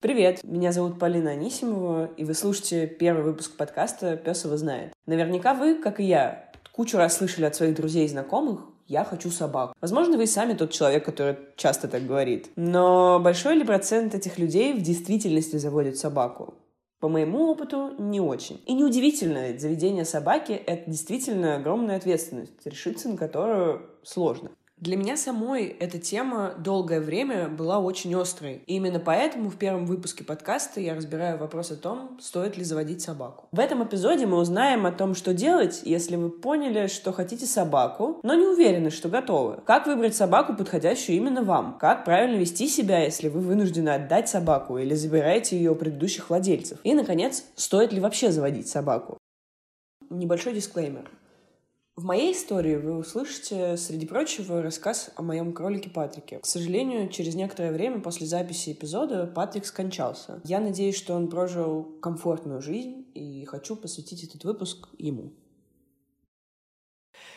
Привет, меня зовут Полина Анисимова, и вы слушаете первый выпуск подкаста «Пес его знает». Наверняка вы, как и я, кучу раз слышали от своих друзей и знакомых «я хочу собаку». Возможно, вы и сами тот человек, который часто так говорит. Но большой ли процент этих людей в действительности заводит собаку? По моему опыту, не очень. И неудивительно, заведение собаки — это действительно огромная ответственность, решиться на которую сложно. Для меня самой эта тема долгое время была очень острой. И именно поэтому в первом выпуске подкаста я разбираю вопрос о том, стоит ли заводить собаку. В этом эпизоде мы узнаем о том, что делать, если вы поняли, что хотите собаку, но не уверены, что готовы. Как выбрать собаку, подходящую именно вам. Как правильно вести себя, если вы вынуждены отдать собаку или забираете ее у предыдущих владельцев. И, наконец, стоит ли вообще заводить собаку. Небольшой дисклеймер. В моей истории вы услышите, среди прочего, рассказ о моем кролике Патрике. К сожалению, через некоторое время после записи эпизода Патрик скончался. Я надеюсь, что он прожил комфортную жизнь, и хочу посвятить этот выпуск ему.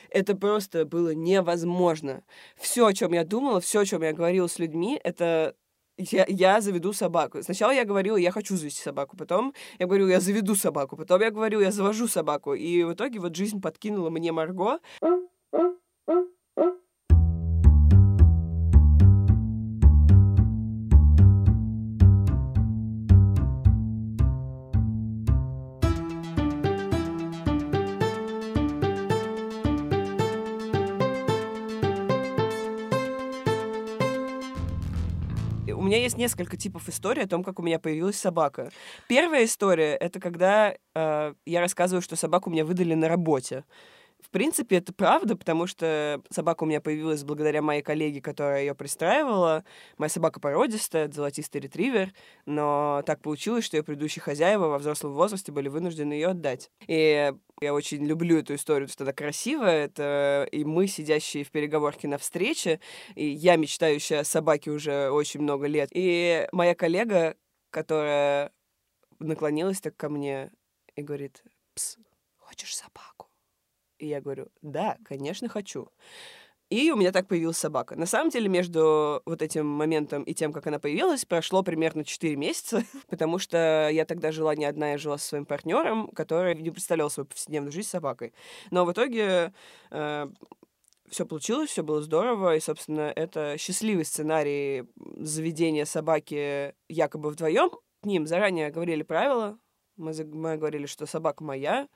Это просто было невозможно. Все, о чем я думала, все, о чем я говорила с людьми, это я, я заведу собаку. Сначала я говорила, я хочу завести собаку, потом я говорю, я заведу собаку, потом я говорю, я завожу собаку. И в итоге вот жизнь подкинула мне Марго. Есть несколько типов историй о том, как у меня появилась собака. Первая история — это когда э, я рассказываю, что собаку мне выдали на работе. В принципе, это правда, потому что собака у меня появилась благодаря моей коллеге, которая ее пристраивала. Моя собака породистая, золотистый ретривер, но так получилось, что ее предыдущие хозяева во взрослом возрасте были вынуждены ее отдать. И я очень люблю эту историю, потому что она красивая. Это и мы, сидящие в переговорке на встрече, и я, мечтающая о собаке уже очень много лет. И моя коллега, которая наклонилась так ко мне и говорит, «Пс, хочешь собаку?» И я говорю, да, конечно, хочу. И у меня так появилась собака. На самом деле, между вот этим моментом и тем, как она появилась, прошло примерно 4 месяца, потому что я тогда жила не одна, я жила со своим партнером, который не представлял свою повседневную жизнь с собакой. Но в итоге э, все получилось, все было здорово, и, собственно, это счастливый сценарий заведения собаки якобы вдвоем. К ним заранее говорили правила, мы, мы говорили, что собака моя,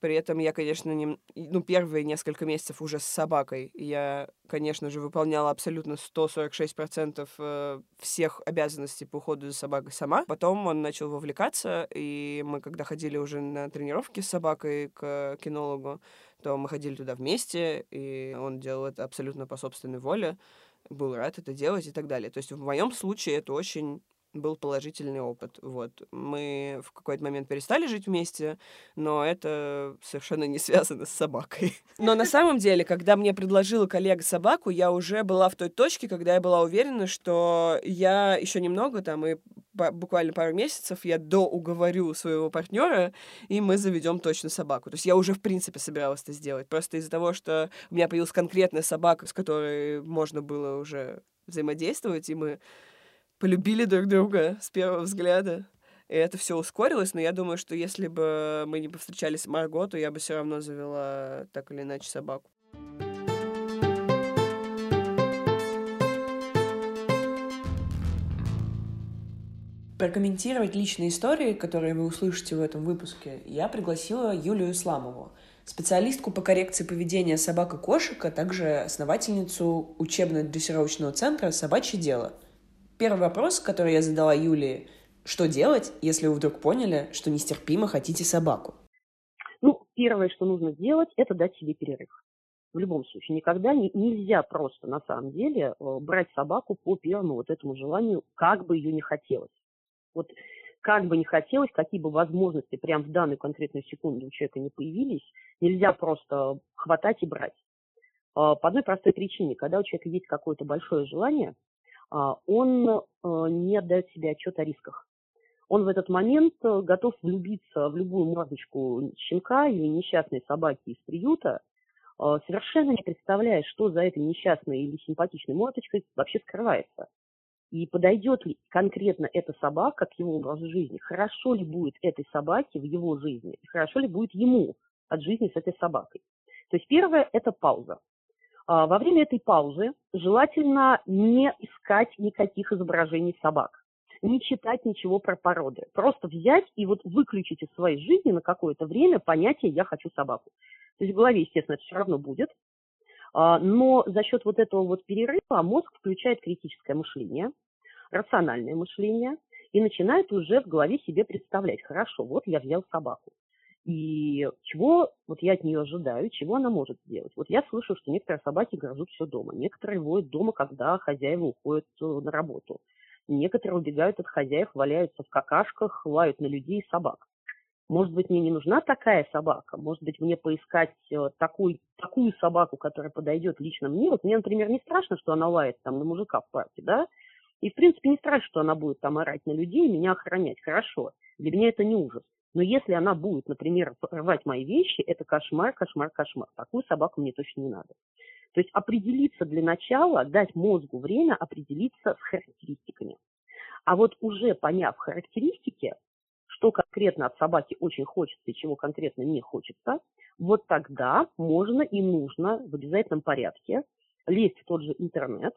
при этом я, конечно, не, ну, первые несколько месяцев уже с собакой я, конечно же, выполняла абсолютно 146% э, всех обязанностей по уходу за собакой сама. Потом он начал вовлекаться, и мы, когда ходили уже на тренировки с собакой к кинологу, то мы ходили туда вместе, и он делал это абсолютно по собственной воле, был рад это делать и так далее. То есть в моем случае это очень был положительный опыт. Вот. Мы в какой-то момент перестали жить вместе, но это совершенно не связано с собакой. Но на самом деле, когда мне предложила коллега собаку, я уже была в той точке, когда я была уверена, что я еще немного там и буквально пару месяцев я доуговорю своего партнера, и мы заведем точно собаку. То есть я уже, в принципе, собиралась это сделать. Просто из-за того, что у меня появилась конкретная собака, с которой можно было уже взаимодействовать, и мы полюбили друг друга с первого взгляда. И это все ускорилось, но я думаю, что если бы мы не повстречались с Марго, то я бы все равно завела так или иначе собаку. Прокомментировать личные истории, которые вы услышите в этом выпуске, я пригласила Юлию Исламову, специалистку по коррекции поведения собак и кошек, а также основательницу учебно-дрессировочного центра «Собачье дело», Первый вопрос, который я задала Юлии, что делать, если вы вдруг поняли, что нестерпимо хотите собаку? Ну, первое, что нужно сделать, это дать себе перерыв. В любом случае, никогда не, нельзя просто, на самом деле, э, брать собаку по первому вот этому желанию, как бы ее не хотелось. Вот как бы не хотелось, какие бы возможности прямо в данную конкретную секунду у человека не появились, нельзя просто хватать и брать. Э, по одной простой причине, когда у человека есть какое-то большое желание, он э, не отдает себе отчет о рисках. Он в этот момент э, готов влюбиться в любую мордочку щенка или несчастной собаки из приюта, э, совершенно не представляя, что за этой несчастной или симпатичной мордочкой вообще скрывается. И подойдет ли конкретно эта собака к его образу жизни? Хорошо ли будет этой собаке в его жизни? Хорошо ли будет ему от жизни с этой собакой? То есть первое – это пауза. А, во время этой паузы желательно не искать никаких изображений собак, не читать ничего про породы. Просто взять и вот выключить из своей жизни на какое-то время понятие «я хочу собаку». То есть в голове, естественно, это все равно будет, а, но за счет вот этого вот перерыва мозг включает критическое мышление, рациональное мышление и начинает уже в голове себе представлять, хорошо, вот я взял собаку. И чего вот я от нее ожидаю, чего она может сделать. Вот я слышу, что некоторые собаки грызут все дома, некоторые воют дома, когда хозяева уходят э, на работу. Некоторые убегают от хозяев, валяются в какашках, лают на людей и собак. Может быть, мне не нужна такая собака, может быть, мне поискать э, такую, такую собаку, которая подойдет лично мне. Вот мне, например, не страшно, что она лает там на мужика в парке, да, и, в принципе, не страшно, что она будет там орать на людей и меня охранять. Хорошо, для меня это не ужас. Но если она будет, например, рвать мои вещи, это кошмар, кошмар, кошмар. Такую собаку мне точно не надо. То есть определиться для начала, дать мозгу время определиться с характеристиками. А вот уже поняв характеристики, что конкретно от собаки очень хочется и чего конкретно не хочется, вот тогда можно и нужно в обязательном порядке лезть в тот же интернет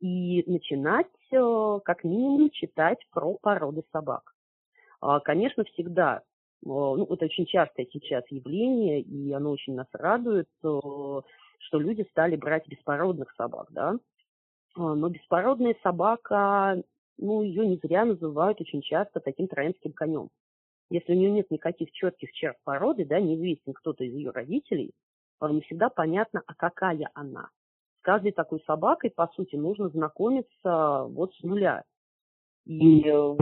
и начинать э, как минимум читать про породы собак. А, конечно, всегда, ну, это очень частое сейчас явление, и оно очень нас радует, что люди стали брать беспородных собак, да. А, но беспородная собака ну, ее не зря называют очень часто таким троянским конем. Если у нее нет никаких четких черт породы, да, не выяснен кто-то из ее родителей, не всегда понятно, а какая она. С каждой такой собакой, по сути, нужно знакомиться вот с нуля. И э,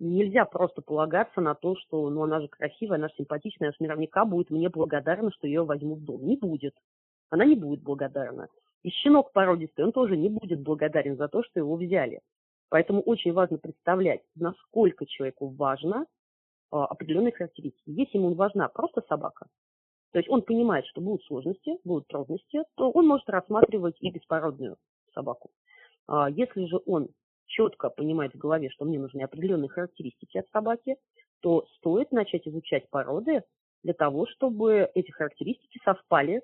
нельзя просто полагаться на то, что ну, она же красивая, она же симпатичная, она же наверняка будет мне благодарна, что ее возьмут в дом. Не будет. Она не будет благодарна. И щенок породистый, он тоже не будет благодарен за то, что его взяли. Поэтому очень важно представлять, насколько человеку важно а, определенные характеристики. Если ему важна просто собака, то есть он понимает, что будут сложности, будут трудности, то он может рассматривать и беспородную собаку. А, если же он четко понимает в голове, что мне нужны определенные характеристики от собаки, то стоит начать изучать породы для того, чтобы эти характеристики совпали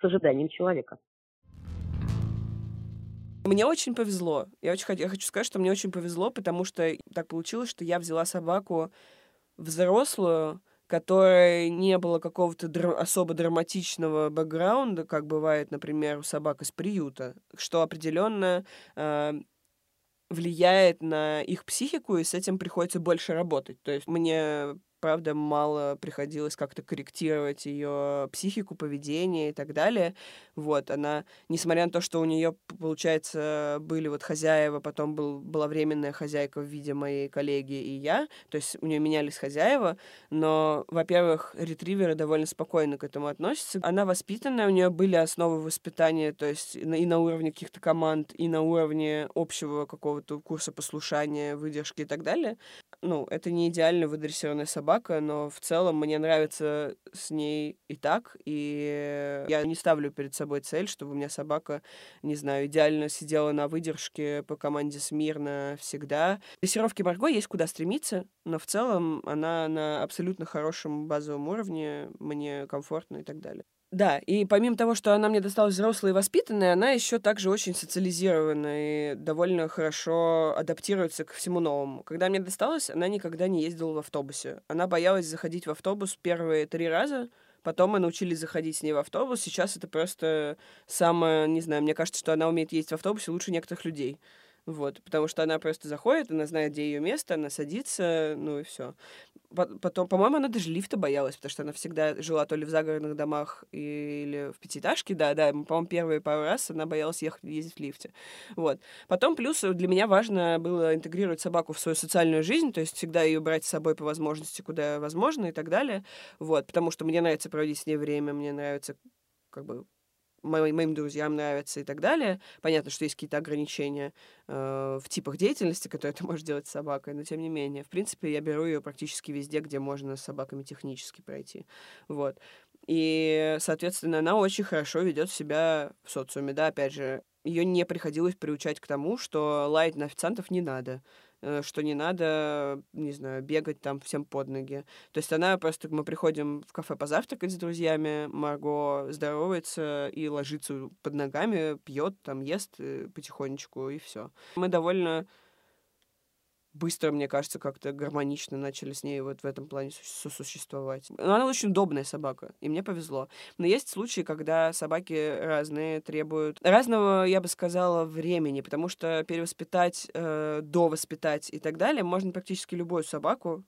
с ожиданием человека. Мне очень повезло. Я очень я хочу сказать, что мне очень повезло, потому что так получилось, что я взяла собаку взрослую, которой не было какого-то др- особо драматичного бэкграунда, как бывает, например, у собак из приюта, что определенно э, влияет на их психику, и с этим приходится больше работать. То есть мне правда, мало приходилось как-то корректировать ее психику, поведение и так далее. Вот, она, несмотря на то, что у нее, получается, были вот хозяева, потом был, была временная хозяйка в виде моей коллеги и я, то есть у нее менялись хозяева, но, во-первых, ретриверы довольно спокойно к этому относятся. Она воспитанная, у нее были основы воспитания, то есть и на уровне каких-то команд, и на уровне общего какого-то курса послушания, выдержки и так далее. Ну, это не идеально выдрессированная собака, но в целом мне нравится с ней и так, и я не ставлю перед собой цель, чтобы у меня собака, не знаю, идеально сидела на выдержке по команде смирно всегда. Дрессировки Марго есть куда стремиться, но в целом она на абсолютно хорошем базовом уровне, мне комфортно и так далее. Да, и помимо того, что она мне досталась взрослой и воспитанной, она еще также очень социализирована и довольно хорошо адаптируется к всему новому. Когда мне досталась, она никогда не ездила в автобусе. Она боялась заходить в автобус первые три раза, Потом мы научились заходить с ней в автобус. Сейчас это просто самое, не знаю, мне кажется, что она умеет ездить в автобусе лучше некоторых людей. Вот, потому что она просто заходит, она знает, где ее место, она садится, ну и все. Потом, по-моему, она даже лифта боялась, потому что она всегда жила то ли в загородных домах или в пятиэтажке, да, да, по-моему, первые пару раз она боялась ехать, ездить в лифте. Вот. Потом плюс для меня важно было интегрировать собаку в свою социальную жизнь, то есть всегда ее брать с собой по возможности, куда возможно и так далее. Вот, потому что мне нравится проводить с ней время, мне нравится как бы моим, моим друзьям нравится и так далее. Понятно, что есть какие-то ограничения э, в типах деятельности, которые ты можешь делать с собакой, но тем не менее, в принципе, я беру ее практически везде, где можно с собаками технически пройти. Вот. И, соответственно, она очень хорошо ведет себя в социуме, да, опять же, ее не приходилось приучать к тому, что лаять на официантов не надо что не надо, не знаю, бегать там всем под ноги. То есть она просто, мы приходим в кафе позавтракать с друзьями, Марго здоровается и ложится под ногами, пьет, там ест э, потихонечку, и все. Мы довольно быстро, мне кажется, как-то гармонично начали с ней вот в этом плане сосуществовать. Но она очень удобная собака, и мне повезло. Но есть случаи, когда собаки разные требуют разного, я бы сказала, времени, потому что перевоспитать, э, довоспитать и так далее можно практически любую собаку,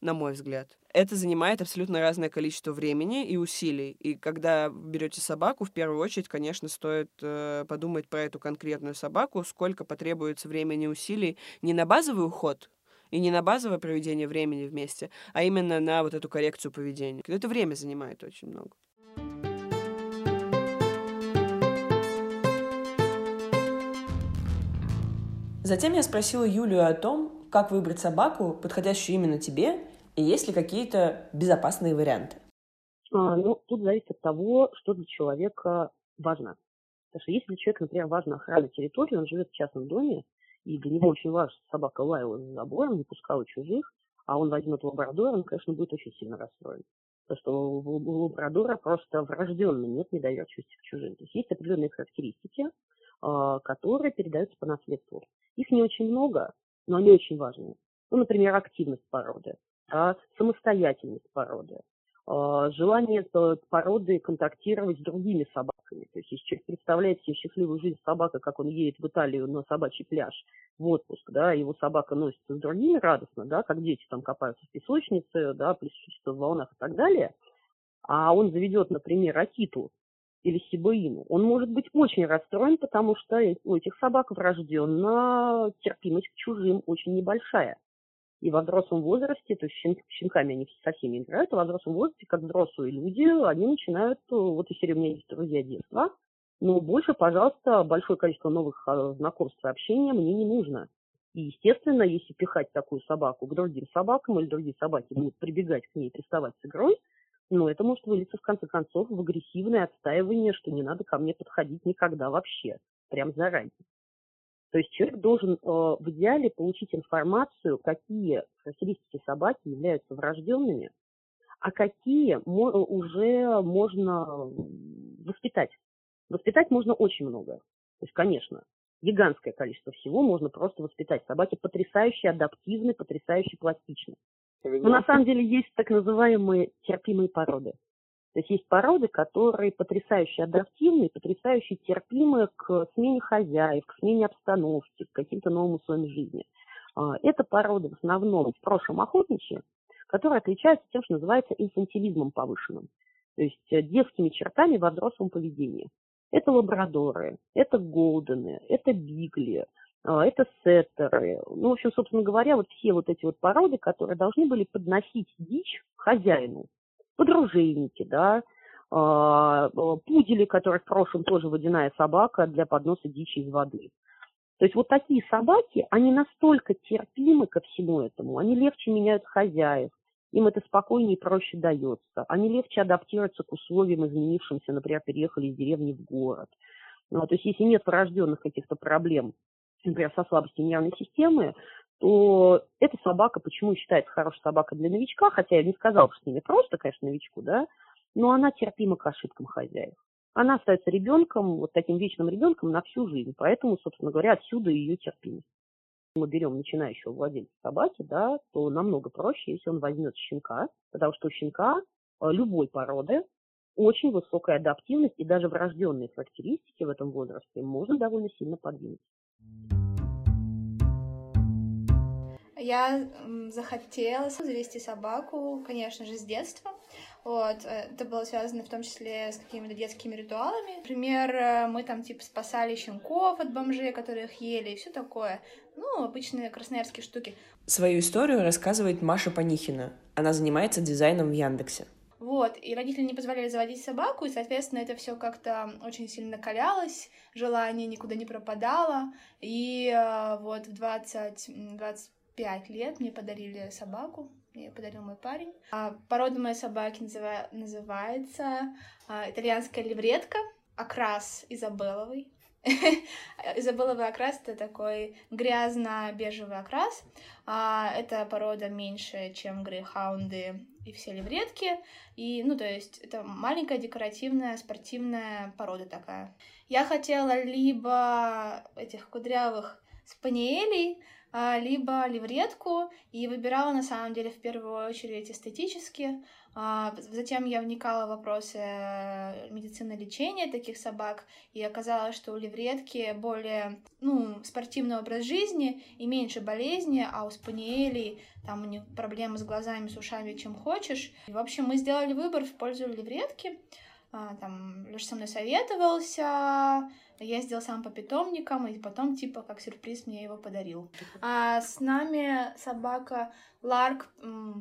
на мой взгляд. Это занимает абсолютно разное количество времени и усилий. И когда берете собаку, в первую очередь, конечно, стоит э, подумать про эту конкретную собаку, сколько потребуется времени и усилий не на базовый уход, и не на базовое проведение времени вместе, а именно на вот эту коррекцию поведения. Это время занимает очень много. Затем я спросила Юлию о том, как выбрать собаку, подходящую именно тебе, и есть ли какие-то безопасные варианты? А, ну, тут зависит от того, что для человека важно. Потому что если для человека, например, важна охрана территории, он живет в частном доме, и для него очень важно, собака лаяла за забором, не пускала чужих, а он возьмет лабрадора, он, конечно, будет очень сильно расстроен. Потому что у лабрадора просто врожденно нет недоверчивости к чужим. То есть есть определенные характеристики, а, которые передаются по наследству. Их не очень много, но они очень важны. Ну, например, активность породы а самостоятельность породы, а, желание породы контактировать с другими собаками. То есть, если человек представляет себе счастливую жизнь собака, как он едет в Италию на собачий пляж в отпуск, да, его собака носится с другими радостно, да, как дети там копаются в песочнице, да, плещутся в волнах и так далее, а он заведет, например, Акиту или Сибаину, он может быть очень расстроен, потому что у этих собак врожденная терпимость к чужим очень небольшая. И во взрослом возрасте, то есть щенками они со всеми играют, а во взрослом возрасте, как взрослые люди, они начинают, э, вот если у меня есть друзья детства, но больше, пожалуйста, большое количество новых а, знакомств и общения мне не нужно. И, естественно, если пихать такую собаку к другим собакам, или другие собаки будут прибегать к ней, приставать с игрой, ну, это может вылиться, в конце концов, в агрессивное отстаивание, что не надо ко мне подходить никогда вообще, прям заранее. То есть человек должен э, в идеале получить информацию, какие характеристики собаки являются врожденными, а какие уже можно воспитать. Воспитать можно очень много. То есть, конечно, гигантское количество всего можно просто воспитать. Собаки потрясающе адаптивны, потрясающе пластичны. Но на самом деле есть так называемые терпимые породы. То есть есть породы, которые потрясающе адаптивны, потрясающе терпимы к смене хозяев, к смене обстановки, к каким-то новым условиям жизни. А, это породы в основном в прошлом охотничьи, которые отличаются тем, что называется инфантилизмом повышенным, то есть э, детскими чертами во взрослом поведении. Это лабрадоры, это голдены, это бигли, а, это сеттеры. Ну, в общем, собственно говоря, вот все вот эти вот породы, которые должны были подносить дичь хозяину, подружейники, да, а, пудели, которые в прошлом тоже водяная собака для подноса дичи из воды. То есть вот такие собаки, они настолько терпимы ко всему этому, они легче меняют хозяев, им это спокойнее и проще дается. Они легче адаптируются к условиям изменившимся, например, переехали из деревни в город. Ну, то есть если нет порожденных каких-то проблем, например, со слабостью нервной системы, то эта собака, почему считается хорошей собакой для новичка, хотя я не сказала, что с ними просто, конечно, новичку, да, но она терпима к ошибкам хозяев. Она остается ребенком, вот таким вечным ребенком на всю жизнь, поэтому, собственно говоря, отсюда ее терпимость. Мы берем начинающего владельца собаки, да, то намного проще, если он возьмет щенка, потому что у щенка э, любой породы очень высокая адаптивность и даже врожденные характеристики в этом возрасте можно довольно сильно подвинуть. Я захотела завести собаку, конечно же, с детства. Вот, э, это было связано в том числе с какими-то детскими ритуалами. Например, э, мы там типа спасали щенков от бомжей, которые их ели, и все такое. Ну, обычные красноярские штуки. Свою историю рассказывает Маша Панихина. Она занимается дизайном в Яндексе. Вот, и родители не позволяли заводить собаку, и, соответственно, это все как-то очень сильно накалялось, желание никуда не пропадало, и э, вот в 20, 20 пять лет мне подарили собаку, мне подарил мой парень. А, порода моей собаки называ... называется а, итальянская левретка, окрас изабелловый. Изабелловый окрас — это такой грязно-бежевый окрас. А, это порода меньше, чем грейхаунды и все левретки. И, ну, то есть, это маленькая декоративная спортивная порода такая. Я хотела либо этих кудрявых спаниелей, либо левретку, и выбирала на самом деле в первую очередь эстетически. А, затем я вникала в вопросы э, медицины лечения таких собак, и оказалось, что у левретки более ну, спортивный образ жизни и меньше болезни, а у спаниелей там у них проблемы с глазами, с ушами, чем хочешь. И, в общем, мы сделали выбор в пользу левретки. А, там Леша со мной советовался, ездил сам по питомникам, и потом, типа, как сюрприз мне его подарил. А с нами собака Ларк,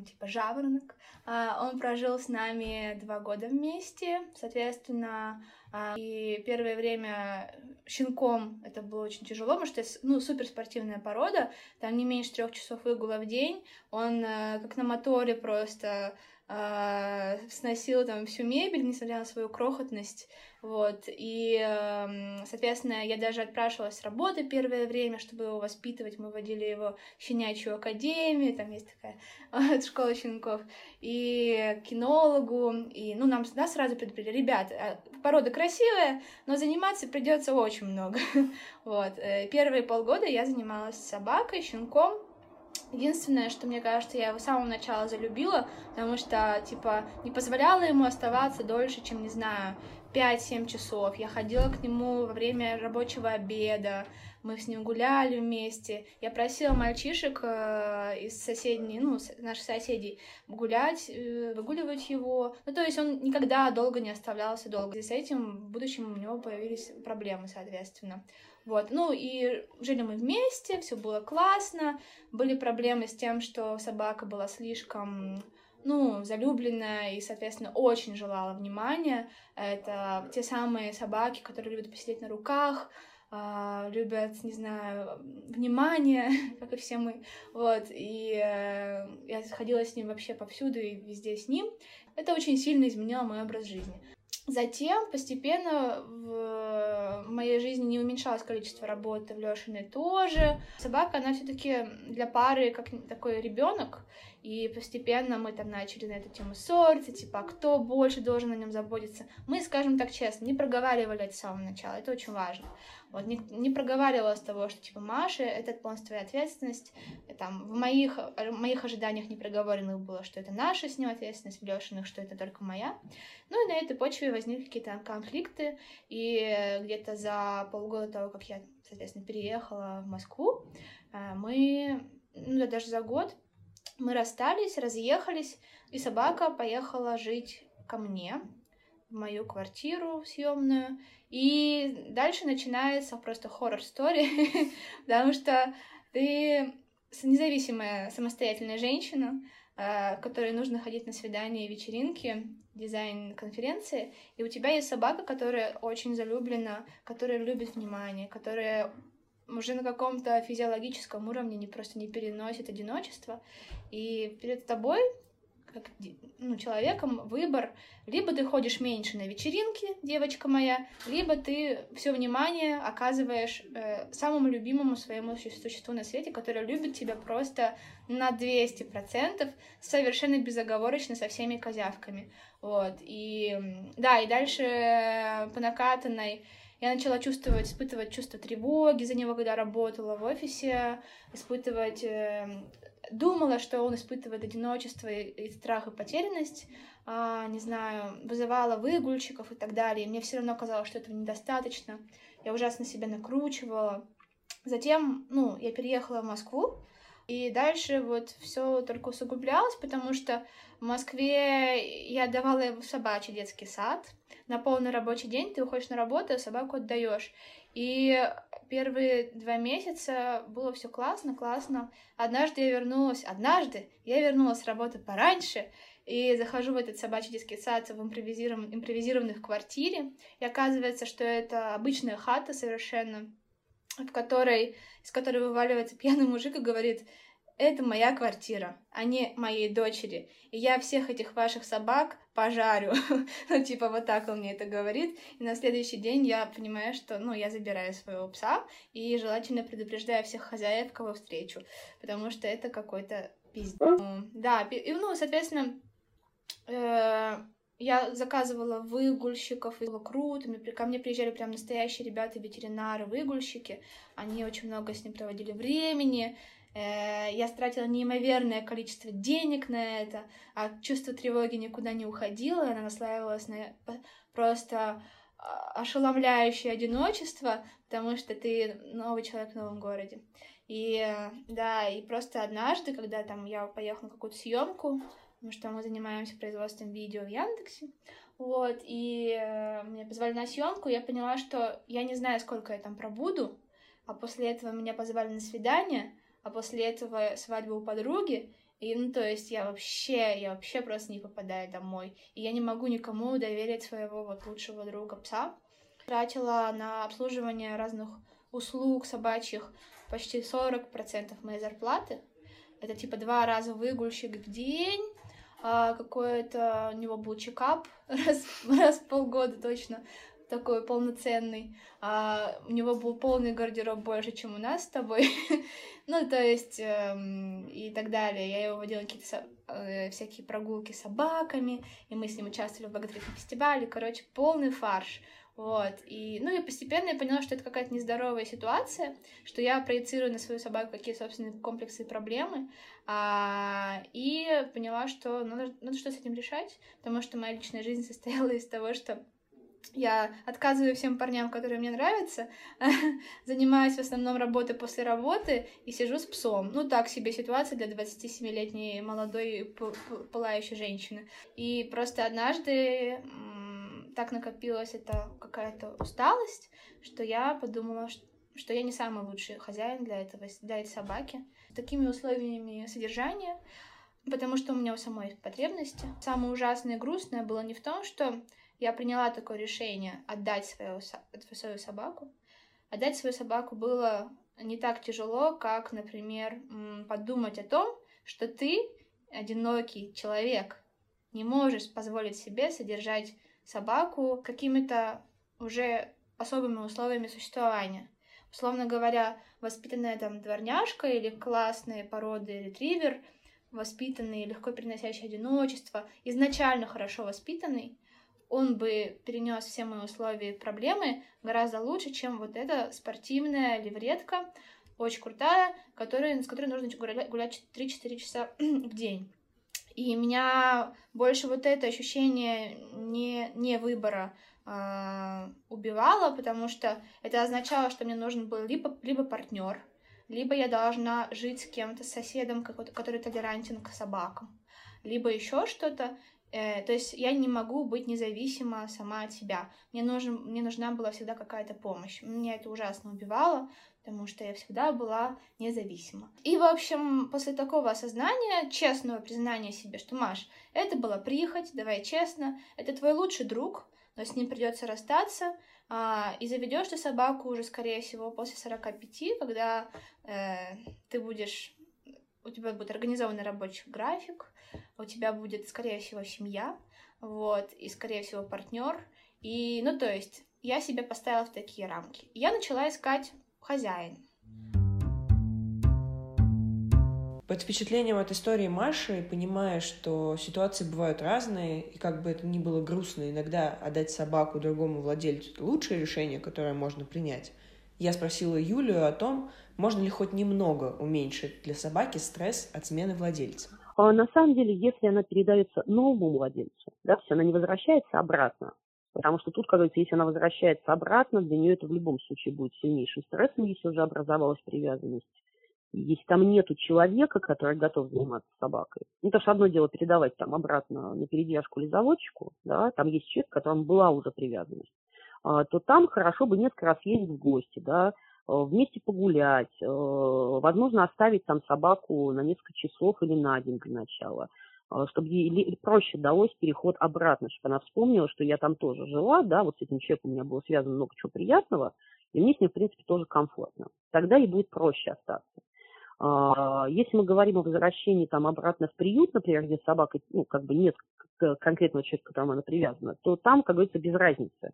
типа жаворонок. А, он прожил с нами два года вместе, соответственно, а, и первое время щенком это было очень тяжело, потому что ну, суперспортивная порода, там не меньше трех часов выгула в день, он э, как на моторе просто э, сносил там всю мебель, несмотря на свою крохотность, вот, и, э, соответственно, я даже отпрашивалась с работы первое время, чтобы его воспитывать, мы водили его в щенячью академию, там есть такая э, школа щенков, и кинологу, и, ну, нам да, сразу предупредили, ребят, э, порода красивая, но заниматься придется очень много, вот, э, первые полгода я занималась собакой, щенком, Единственное, что мне кажется, я его с самого начала залюбила, потому что, типа, не позволяла ему оставаться дольше, чем, не знаю, 5-7 часов. Я ходила к нему во время рабочего обеда, мы с ним гуляли вместе. Я просила мальчишек э, из соседней, ну, наших соседей гулять, э, выгуливать его. Ну, то есть он никогда долго не оставлялся долго. И с этим в будущем у него появились проблемы, соответственно. Вот, ну и жили мы вместе, все было классно. Были проблемы с тем, что собака была слишком ну, залюбленная и, соответственно, очень желала внимания. Это те самые собаки, которые любят посидеть на руках, Uh, любят, не знаю, внимание, как и все мы, вот, и uh, я ходила с ним вообще повсюду и везде с ним. Это очень сильно изменило мой образ жизни. Затем постепенно в моей жизни не уменьшалось количество работы, в Лешиной тоже. Собака, она все-таки для пары как такой ребенок, и постепенно мы там начали на эту тему ссориться, типа, а кто больше должен о нем заботиться. Мы, скажем так честно, не проговаривали это с самого начала, это очень важно. Вот не, не проговаривалось того, что, типа, Маша, это полностью твоя ответственность. Там, в моих, в моих ожиданиях не проговоренных было, что это наша с ним ответственность, в Лешиных, что это только моя. Ну и на этой почве возникли какие-то конфликты, и где-то за полгода того, как я, соответственно, переехала в Москву, э, мы, ну, даже за год, мы расстались, разъехались, и собака поехала жить ко мне в мою квартиру съемную. И дальше начинается просто хоррор-стори, потому что ты независимая самостоятельная женщина, э, которой нужно ходить на свидания и вечеринки, дизайн-конференции, и у тебя есть собака, которая очень залюблена, которая любит внимание, которая уже на каком-то физиологическом уровне не просто не переносит одиночество. И перед тобой, как ну, человеком, выбор. Либо ты ходишь меньше на вечеринки, девочка моя, либо ты все внимание оказываешь э, самому любимому своему существу на свете, которое любит тебя просто на 200%, совершенно безоговорочно со всеми козявками. Вот. И да, и дальше по накатанной я начала чувствовать, испытывать чувство тревоги за него, когда работала в офисе, испытывать... Э, думала, что он испытывает одиночество и, страх и потерянность, а, не знаю, вызывала выгульщиков и так далее. И мне все равно казалось, что этого недостаточно. Я ужасно себя накручивала. Затем, ну, я переехала в Москву, и дальше вот все только усугублялось, потому что в Москве я давала его в собачий детский сад. На полный рабочий день ты уходишь на работу, а собаку отдаешь. И первые два месяца было все классно, классно. Однажды я вернулась, однажды я вернулась с работы пораньше, и захожу в этот собачий детский сад в импровизированном, импровизированной квартире, и оказывается, что это обычная хата совершенно, в которой, из которой вываливается пьяный мужик и говорит, это моя квартира, а не моей дочери. И я всех этих ваших собак пожарю. ну, типа, вот так он мне это говорит. И на следующий день я понимаю, что, ну, я забираю своего пса и желательно предупреждаю всех хозяев, кого встречу. Потому что это какой-то пиздец. Да, и, ну, соответственно, э, я заказывала выгульщиков, и было круто. Ко мне приезжали прям настоящие ребята, ветеринары, выгульщики. Они очень много с ним проводили времени. Э, я стратила неимоверное количество денег на это, а чувство тревоги никуда не уходило, она наслаивалась на просто а, ошеломляющее одиночество, потому что ты новый человек в новом городе. И да, и просто однажды, когда там я поехала на какую-то съемку, потому что мы занимаемся производством видео в Яндексе, вот, и э, меня позвали на съемку, я поняла, что я не знаю, сколько я там пробуду, а после этого меня позвали на свидание, а после этого свадьба у подруги, и, ну, то есть я вообще, я вообще просто не попадаю домой. И я не могу никому доверить своего вот лучшего друга пса. Тратила на обслуживание разных услуг собачьих почти 40% моей зарплаты. Это типа два раза выгульщик в день, а какой-то у него был чекап раз, раз в полгода точно такой полноценный. А у него был полный гардероб больше, чем у нас с тобой. ну, то есть, эм, и так далее. Я его водила какие-то э, всякие прогулки с собаками, и мы с ним участвовали в благотворительном фестивале. Короче, полный фарш. Вот. И, ну и постепенно я поняла, что это какая-то нездоровая ситуация, что я проецирую на свою собаку какие собственные комплексы и проблемы, а, и поняла, что надо, надо что-то с этим решать, потому что моя личная жизнь состояла из того, что я отказываю всем парням, которые мне нравятся, занимаюсь в основном работой после работы и сижу с псом. Ну, так себе ситуация для 27-летней молодой пылающей женщины. И просто однажды так накопилась эта какая-то усталость, что я подумала, что я не самый лучший хозяин для этого, для этой собаки. Такими условиями содержания, потому что у меня у самой есть потребности. Самое ужасное и грустное было не в том, что я приняла такое решение отдать свою, свою собаку. Отдать свою собаку было не так тяжело, как, например, подумать о том, что ты, одинокий человек, не можешь позволить себе содержать собаку какими-то уже особыми условиями существования. Условно говоря, воспитанная там дворняжка или классные породы ретривер, воспитанный, легко переносящий одиночество, изначально хорошо воспитанный, он бы перенес все мои условия и проблемы гораздо лучше, чем вот эта спортивная левретка, очень крутая, которая, с которой нужно гулять 3-4 часа в день. И меня больше вот это ощущение не, не выбора э, убивало, потому что это означало, что мне нужен был либо, либо партнер, либо я должна жить с кем-то, с соседом, который толерантен к собакам, либо еще что-то. Э, то есть я не могу быть независима сама от себя. Мне, нужен, мне нужна была всегда какая-то помощь. Меня это ужасно убивало, потому что я всегда была независима. И, в общем, после такого осознания, честного признания себе, что, Маш, это была прихоть, давай честно, это твой лучший друг, но с ним придется расстаться, а, и заведешь ты собаку уже, скорее всего, после 45, когда э, ты будешь у тебя будет организованный рабочий график, у тебя будет, скорее всего, семья, вот, и, скорее всего, партнер. И, ну, то есть, я себе поставила в такие рамки. Я начала искать хозяин. Под впечатлением от истории Маши, понимая, что ситуации бывают разные, и как бы это ни было грустно, иногда отдать собаку другому владельцу — лучшее решение, которое можно принять. Я спросила Юлию о том, можно ли хоть немного уменьшить для собаки стресс от смены владельца. А на самом деле, если она передается новому владельцу, да, все, она не возвращается обратно, потому что тут, как говорится, если она возвращается обратно, для нее это в любом случае будет сильнейшим стрессом, если уже образовалась привязанность. Если там нету человека, который готов заниматься собакой, ну, то что одно дело передавать там обратно на передержку или заводчику, да, там есть человек, к которому была уже привязанность, то там хорошо бы несколько раз ездить в гости, да, Э, вместе погулять, э, возможно, оставить там собаку на несколько часов или на день для начала, чтобы ей проще далось переход обратно, чтобы она вспомнила, что я там тоже жила, да, вот с этим человеком у меня было связано много чего приятного, и мне с ним, в принципе, тоже комфортно. Тогда ей будет проще остаться. А, если мы говорим о возвращении там обратно в приют, например, где собака, ну, как бы нет конкретного человека, к которому она привязана, то там, как говорится, без разницы.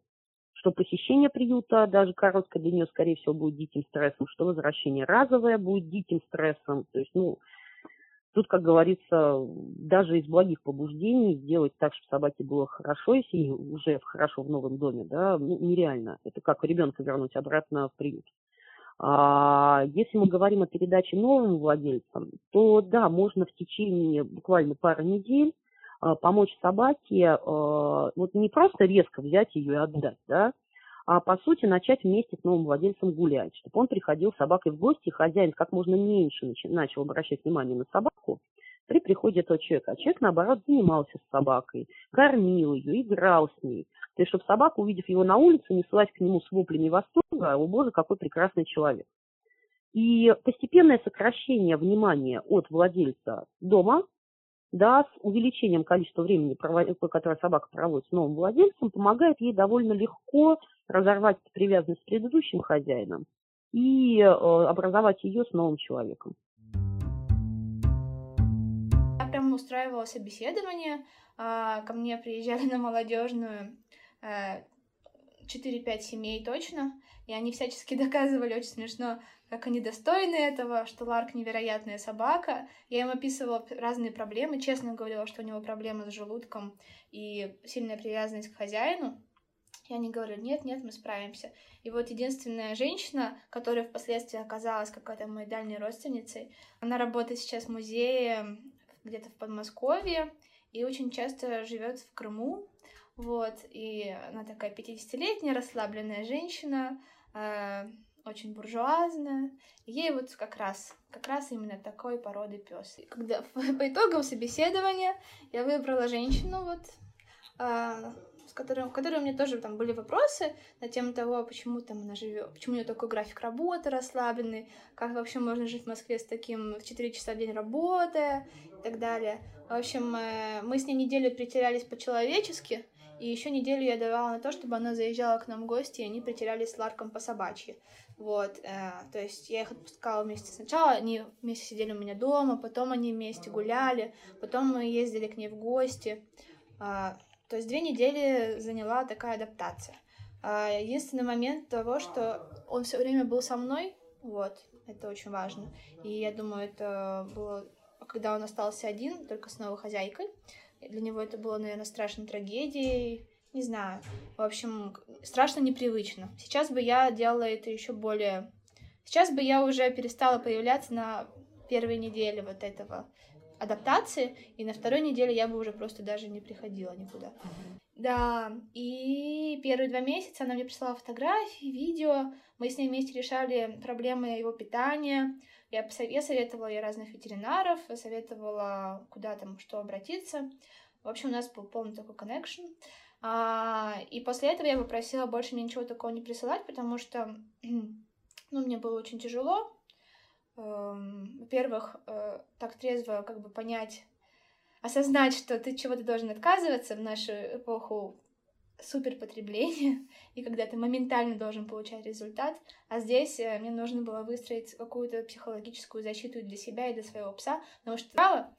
Что посещение приюта, даже короткое для нее, скорее всего, будет диким стрессом, что возвращение разовое будет диким стрессом. То есть, ну, Тут, как говорится, даже из благих побуждений сделать так, чтобы собаке было хорошо, если уже хорошо в новом доме, да, ну, нереально. Это как ребенка вернуть обратно в приют. А если мы говорим о передаче новым владельцам, то да, можно в течение буквально пары недель помочь собаке, а, вот не просто резко взять ее и отдать, да, а по сути начать вместе с новым владельцем гулять, чтобы он приходил с собакой в гости, хозяин как можно меньше начал обращать внимание на собаку при приходе этого человека. А человек, наоборот, занимался с собакой, кормил ее, играл с ней. То есть, чтобы собака, увидев его на улице, не ссылась к нему с воплями восторга, о боже, какой прекрасный человек. И постепенное сокращение внимания от владельца дома да, с увеличением количества времени, которое собака проводит с новым владельцем, помогает ей довольно легко разорвать привязанность с предыдущим хозяином и э, образовать ее с новым человеком. Я прям устраивала собеседование, а, ко мне приезжали на молодежную 4-5 э, семей точно, и они всячески доказывали очень смешно, как они достойны этого, что Ларк невероятная собака. Я им описывала разные проблемы, честно говорила, что у него проблемы с желудком и сильная привязанность к хозяину. И они говорят, нет, нет, мы справимся. И вот единственная женщина, которая впоследствии оказалась какой-то моей дальней родственницей, она работает сейчас в музее где-то в Подмосковье и очень часто живет в Крыму. Вот, и она такая 50-летняя, расслабленная женщина, э, очень буржуазная. ей вот как раз, как раз именно такой породы пес. Когда по итогам собеседования я выбрала женщину вот э, которым, в которой у меня тоже там были вопросы на тему того, почему там она живет, почему у нее такой график работы расслабленный, как вообще можно жить в Москве с таким в 4 часа в день работая и так далее. В общем, э, мы с ней неделю притерялись по-человечески, и еще неделю я давала на то, чтобы она заезжала к нам в гости, и они притерялись с Ларком по собачьи. Вот, э, то есть я их отпускала вместе сначала, они вместе сидели у меня дома, потом они вместе гуляли, потом мы ездили к ней в гости. Э, то есть две недели заняла такая адаптация. А, единственный момент того, что он все время был со мной, вот, это очень важно. И я думаю, это было, когда он остался один, только с новой хозяйкой. Для него это было, наверное, страшной трагедией. Не знаю. В общем, страшно непривычно. Сейчас бы я делала это еще более... Сейчас бы я уже перестала появляться на первой неделе вот этого адаптации, и на второй неделе я бы уже просто даже не приходила никуда. Mm-hmm. Да, и первые два месяца она мне прислала фотографии, видео, мы с ней вместе решали проблемы его питания, я, я советовала ей разных ветеринаров, советовала, куда там, что обратиться. В общем, у нас был полный такой коннекшн. А, и после этого я попросила больше мне ничего такого не присылать, потому что, ну, мне было очень тяжело, Эм, во-первых, э, так трезво как бы понять, осознать, что ты чего-то должен отказываться в нашу эпоху суперпотребления, и когда ты моментально должен получать результат, а здесь э, мне нужно было выстроить какую-то психологическую защиту для себя и для своего пса, потому что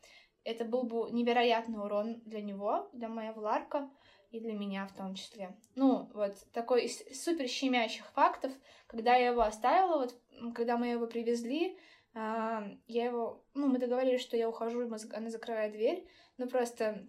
это был бы невероятный урон для него, для моего Ларка, и для меня в том числе. Ну, вот такой из супер щемящих фактов, когда я его оставила, вот когда мы его привезли, а, я его, ну, мы договорились, что я ухожу, она закрывает дверь, но просто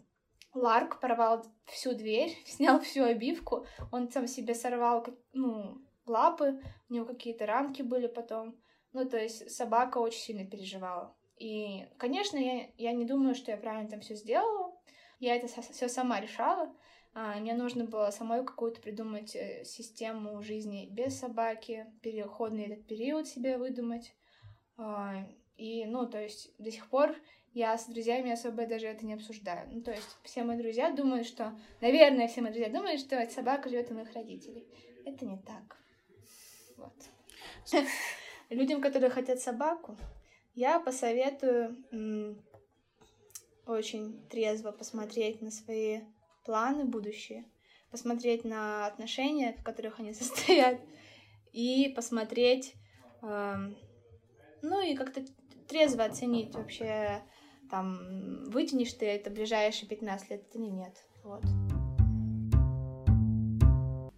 Ларк порвал всю дверь, снял всю обивку, он сам себе сорвал, ну, лапы, у него какие-то ранки были потом. Ну, то есть собака очень сильно переживала. И, конечно, я, я не думаю, что я правильно там все сделала. Я это все сама решала. А, мне нужно было самой какую-то придумать э, систему жизни без собаки, переходный этот период себе выдумать. А, и, ну, то есть до сих пор я с друзьями особо даже это не обсуждаю. Ну, то есть все мои друзья думают, что... Наверное, все мои друзья думают, что собака живет у моих родителей. Это не так. Вот. Людям, которые хотят собаку, я посоветую очень трезво посмотреть на свои планы будущие, посмотреть на отношения, в которых они состоят, и посмотреть, э, ну и как-то трезво оценить вообще, там, вытянешь ты это ближайшие 15 лет или нет. Вот.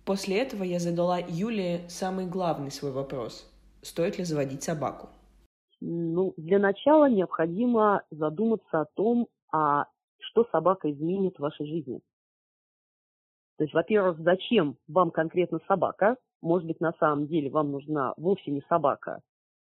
После этого я задала Юле самый главный свой вопрос. Стоит ли заводить собаку? Ну, для начала необходимо задуматься о том, а что собака изменит в вашей жизни. То есть, во-первых, зачем вам конкретно собака? Может быть, на самом деле вам нужна вовсе не собака,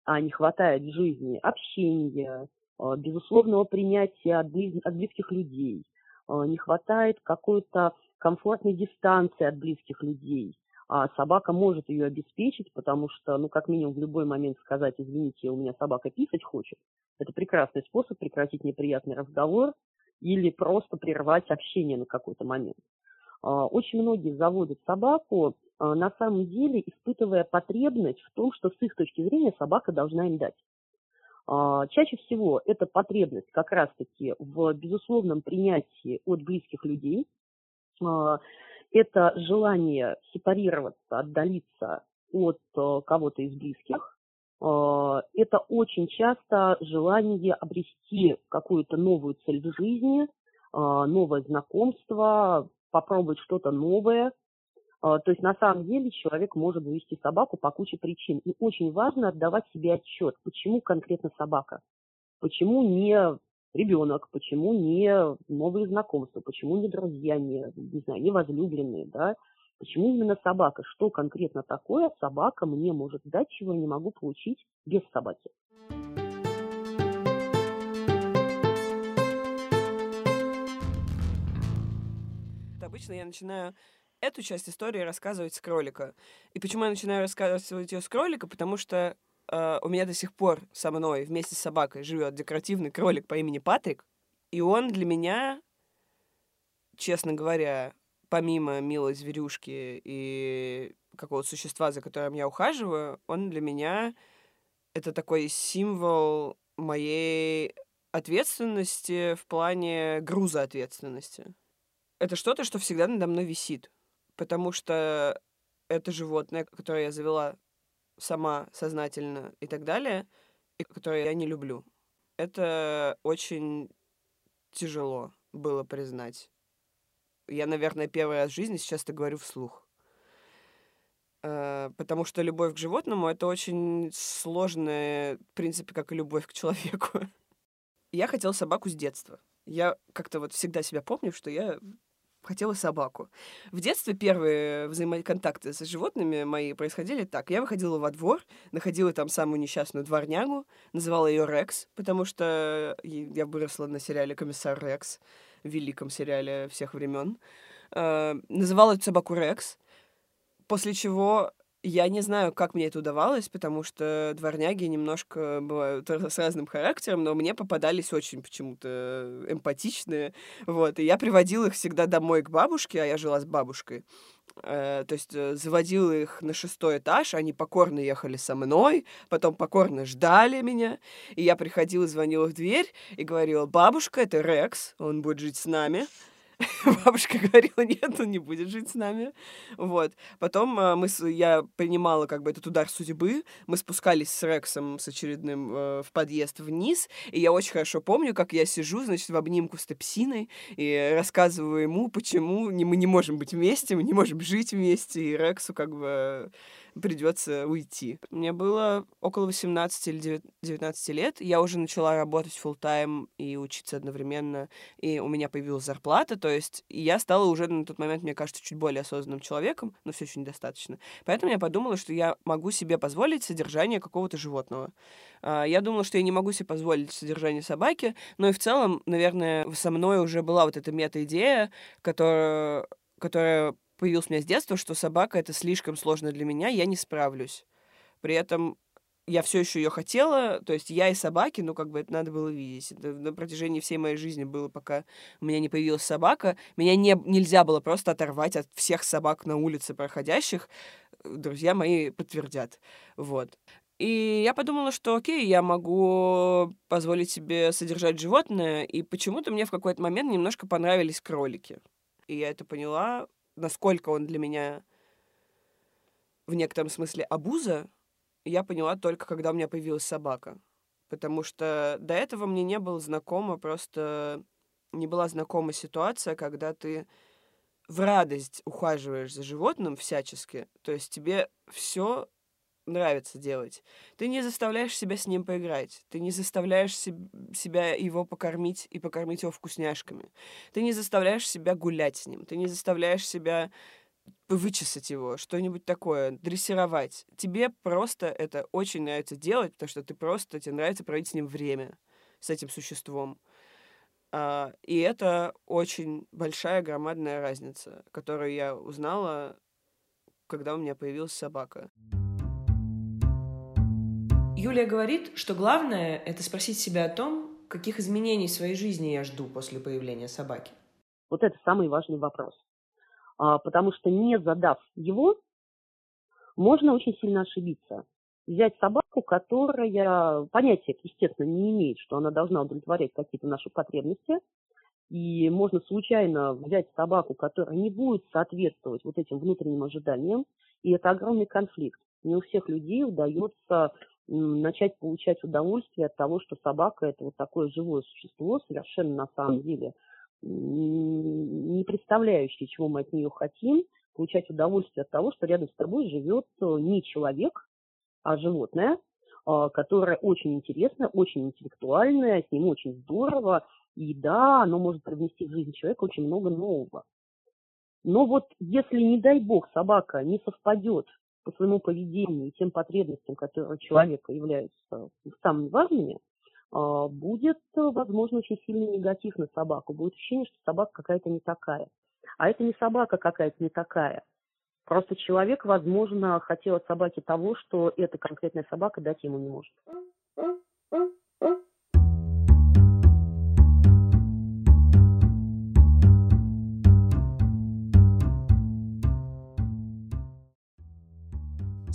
а не хватает в жизни общения, безусловного принятия от, близких людей, а, не хватает какой-то комфортной дистанции от близких людей. А собака может ее обеспечить, потому что, ну, как минимум, в любой момент сказать, извините, у меня собака писать хочет, это прекрасный способ прекратить неприятный разговор или просто прервать общение на какой-то момент. А, очень многие заводят собаку, на самом деле испытывая потребность в том, что с их точки зрения собака должна им дать. Чаще всего эта потребность как раз-таки в безусловном принятии от близких людей, а, это желание сепарироваться, отдалиться от э, кого-то из близких. А, это очень часто желание обрести какую-то новую цель в жизни, а, новое знакомство, попробовать что-то новое. То есть на самом деле человек может завести собаку по куче причин. И очень важно отдавать себе отчет, почему конкретно собака. Почему не ребенок, почему не новые знакомства, почему не друзья, не, не знаю, не возлюбленные, да, почему именно собака, что конкретно такое собака мне может дать, чего я не могу получить без собаки. Обычно я начинаю эту часть истории рассказывать с кролика. И почему я начинаю рассказывать ее с кролика? Потому что э, у меня до сих пор со мной вместе с собакой живет декоративный кролик по имени Патрик. И он для меня, честно говоря, помимо милой зверюшки и какого-то существа, за которым я ухаживаю, он для меня это такой символ моей ответственности в плане груза ответственности. Это что-то, что всегда надо мной висит, потому что это животное, которое я завела сама сознательно и так далее, и которые я не люблю. Это очень тяжело было признать. Я, наверное, первый раз в жизни сейчас это говорю вслух. Э, потому что любовь к животному — это очень сложная, в принципе, как и любовь к человеку. Я хотела собаку с детства. Я как-то вот всегда себя помню, что я хотела собаку. В детстве первые взаимоконтакты с животными мои происходили так. Я выходила во двор, находила там самую несчастную дворнягу, называла ее Рекс, потому что я выросла на сериале «Комиссар Рекс», великом сериале всех времен. Э, называла эту собаку Рекс, после чего я не знаю, как мне это удавалось, потому что дворняги немножко бывают с разным характером, но мне попадались очень почему-то эмпатичные. Вот, и я приводила их всегда домой к бабушке, а я жила с бабушкой. Э, то есть э, заводила их на шестой этаж, они покорно ехали со мной, потом покорно ждали меня, и я приходила, звонила в дверь и говорила, бабушка, это Рекс, он будет жить с нами. Бабушка говорила, нет, он не будет жить с нами. Вот. Потом э, мы, я принимала как бы этот удар судьбы. Мы спускались с Рексом с очередным э, в подъезд вниз. И я очень хорошо помню, как я сижу, значит, в обнимку с Топсиной и рассказываю ему, почему не, мы не можем быть вместе, мы не можем жить вместе. И Рексу как бы придется уйти. Мне было около 18 или 19 лет. Я уже начала работать full тайм и учиться одновременно. И у меня появилась зарплата. То есть я стала уже на тот момент, мне кажется, чуть более осознанным человеком, но все еще недостаточно. Поэтому я подумала, что я могу себе позволить содержание какого-то животного. А, я думала, что я не могу себе позволить содержание собаки, но и в целом, наверное, со мной уже была вот эта мета-идея, которая которая появилось у меня с детства, что собака это слишком сложно для меня, я не справлюсь. При этом я все еще ее хотела, то есть я и собаки, ну, как бы это надо было видеть. Это на протяжении всей моей жизни было, пока у меня не появилась собака. Меня не, нельзя было просто оторвать от всех собак на улице проходящих. Друзья мои подтвердят. Вот. И я подумала, что окей, я могу позволить себе содержать животное, и почему-то мне в какой-то момент немножко понравились кролики. И я это поняла насколько он для меня в некотором смысле абуза, я поняла только, когда у меня появилась собака. потому что до этого мне не было знакомо, просто не была знакома ситуация, когда ты в радость ухаживаешь за животным всячески, то есть тебе все нравится делать. Ты не заставляешь себя с ним поиграть. Ты не заставляешь себя его покормить и покормить его вкусняшками. Ты не заставляешь себя гулять с ним. Ты не заставляешь себя вычесать его, что-нибудь такое, дрессировать. Тебе просто это очень нравится делать, потому что ты просто, тебе нравится проводить с ним время, с этим существом. А, и это очень большая, громадная разница, которую я узнала, когда у меня появилась собака. Юлия говорит, что главное — это спросить себя о том, каких изменений в своей жизни я жду после появления собаки. Вот это самый важный вопрос. А, потому что не задав его, можно очень сильно ошибиться. Взять собаку, которая понятия, естественно, не имеет, что она должна удовлетворять какие-то наши потребности, и можно случайно взять собаку, которая не будет соответствовать вот этим внутренним ожиданиям, и это огромный конфликт. Не у всех людей удается начать получать удовольствие от того, что собака это вот такое живое существо, совершенно на самом деле не представляющее, чего мы от нее хотим, получать удовольствие от того, что рядом с тобой живет э, не человек, а животное, а, которое очень интересное, очень интеллектуальное, с ним очень здорово, и да, оно может привнести в жизнь человека очень много нового. Но вот если, не дай бог, собака не совпадет по своему поведению и тем потребностям, которые у человека являются самыми важными, а, будет, возможно, очень сильный негатив на собаку. Будет ощущение, что собака какая-то не такая. А это не собака какая-то не такая. Просто человек, возможно, хотел от собаки того, что эта конкретная собака дать ему не может.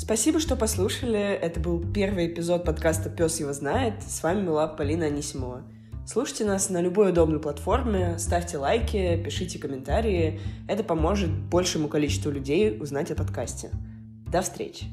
Спасибо, что послушали. Это был первый эпизод подкаста «Пес его знает». С вами была Полина Анисимова. Слушайте нас на любой удобной платформе, ставьте лайки, пишите комментарии. Это поможет большему количеству людей узнать о подкасте. До встречи!